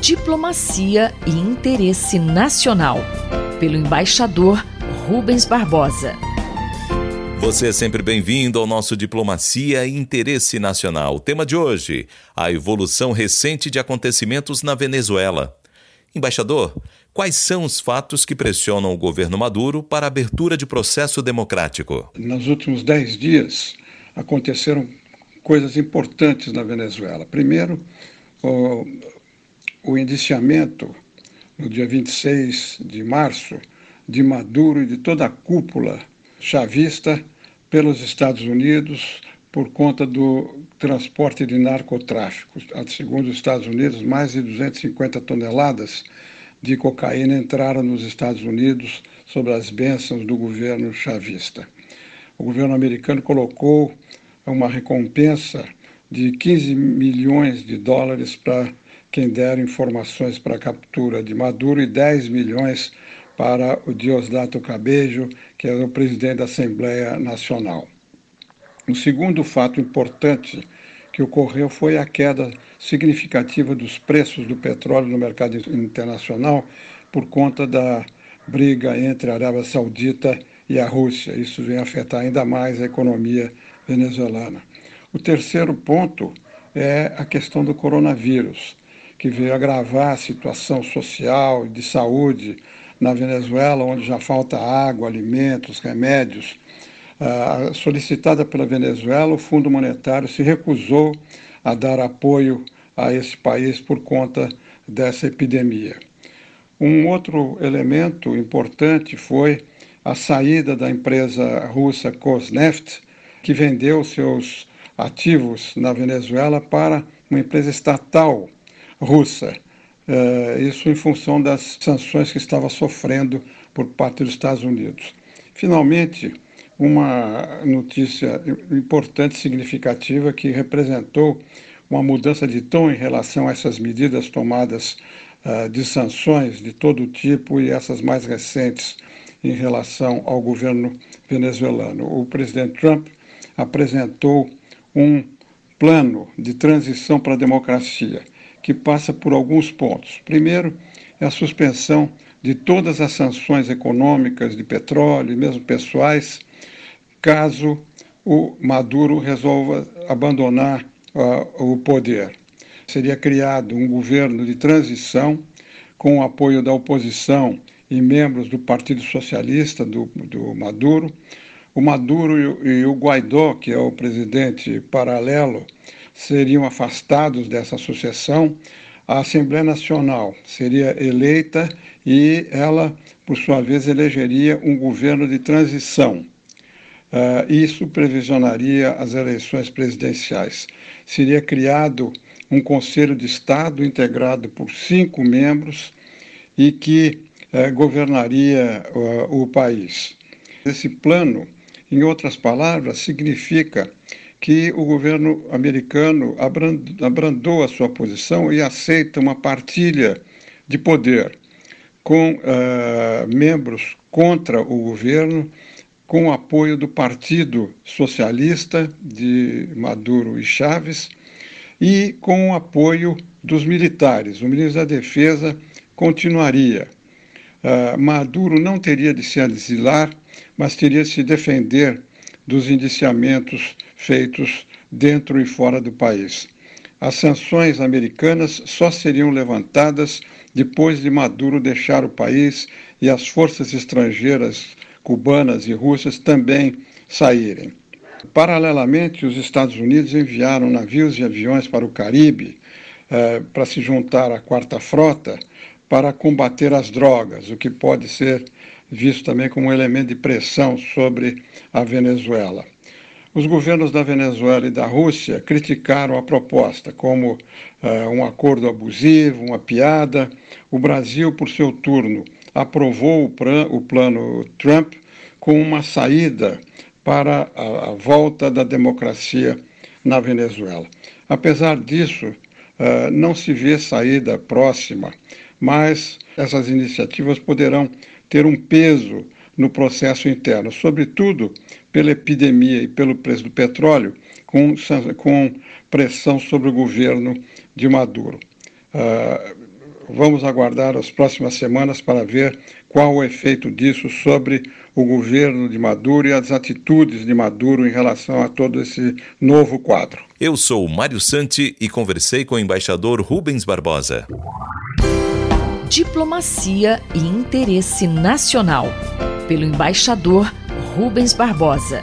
Diplomacia e Interesse Nacional, pelo embaixador Rubens Barbosa. Você é sempre bem-vindo ao nosso Diplomacia e Interesse Nacional. O tema de hoje: a evolução recente de acontecimentos na Venezuela. Embaixador, quais são os fatos que pressionam o governo Maduro para a abertura de processo democrático? Nos últimos dez dias aconteceram coisas importantes na Venezuela. Primeiro, o, o indiciamento, no dia 26 de março, de Maduro e de toda a cúpula chavista pelos Estados Unidos por conta do transporte de narcotráfico. Segundo os Estados Unidos, mais de 250 toneladas de cocaína entraram nos Estados Unidos sob as bênçãos do governo chavista. O governo americano colocou uma recompensa de 15 milhões de dólares para quem der informações para a captura de Maduro e 10 milhões para o Diosdado Cabejo, que é o presidente da Assembleia Nacional. O segundo fato importante que ocorreu foi a queda significativa dos preços do petróleo no mercado internacional por conta da briga entre a Arábia Saudita e a Rússia. Isso vem afetar ainda mais a economia venezuelana. O terceiro ponto é a questão do coronavírus, que veio agravar a situação social e de saúde na Venezuela, onde já falta água, alimentos, remédios solicitada pela Venezuela, o Fundo Monetário se recusou a dar apoio a esse país por conta dessa epidemia. Um outro elemento importante foi a saída da empresa russa Kosneft, que vendeu seus ativos na Venezuela para uma empresa estatal russa. Uh, isso em função das sanções que estava sofrendo por parte dos Estados Unidos. Finalmente, uma notícia importante, significativa, que representou uma mudança de tom em relação a essas medidas tomadas uh, de sanções de todo tipo e essas mais recentes em relação ao governo venezuelano. O presidente Trump apresentou um plano de transição para a democracia que passa por alguns pontos. Primeiro, é a suspensão de todas as sanções econômicas de petróleo mesmo pessoais caso o Maduro resolva abandonar uh, o poder. Seria criado um governo de transição com o apoio da oposição e membros do Partido Socialista do, do Maduro. O Maduro e o, Guaidó, que é o presidente paralelo, seriam afastados dessa sucessão. A Assembleia Nacional seria eleita e ela, por sua vez, elegeria um governo de transição. Uh, isso previsionaria as eleições presidenciais. Seria criado um Conselho de Estado integrado por cinco membros e que uh, governaria uh, o país. Esse plano, em outras palavras, significa que o governo americano abrandou a sua posição e aceita uma partilha de poder com membros contra o governo com o apoio do Partido Socialista de Maduro e Chaves e com o apoio dos militares. O ministro da Defesa continuaria. Uh, Maduro não teria de se asilar, mas teria de se defender dos indiciamentos feitos dentro e fora do país. As sanções americanas só seriam levantadas depois de Maduro deixar o país e as forças estrangeiras cubanas e russas também saírem. Paralelamente, os Estados Unidos enviaram navios e aviões para o Caribe eh, para se juntar à Quarta Frota para combater as drogas, o que pode ser visto também como um elemento de pressão sobre a Venezuela. Os governos da Venezuela e da Rússia criticaram a proposta como uh, um acordo abusivo, uma piada. O Brasil, por seu turno, aprovou o, o plano Trump com uma saída para a, a, volta da democracia na Venezuela. Apesar disso, uh, não se vê saída próxima, mas essas iniciativas poderão ter um peso no processo interno, sobretudo pela epidemia e pelo preço do petróleo, com, com pressão sobre o governo de Maduro. Uh, vamos aguardar as próximas semanas para ver qual o efeito disso sobre o governo de Maduro e as atitudes de Maduro em relação a todo esse novo quadro. Eu sou Mário Santi e conversei com o embaixador Rubens Barbosa. Diplomacia e interesse nacional, pelo embaixador Rubens Barbosa.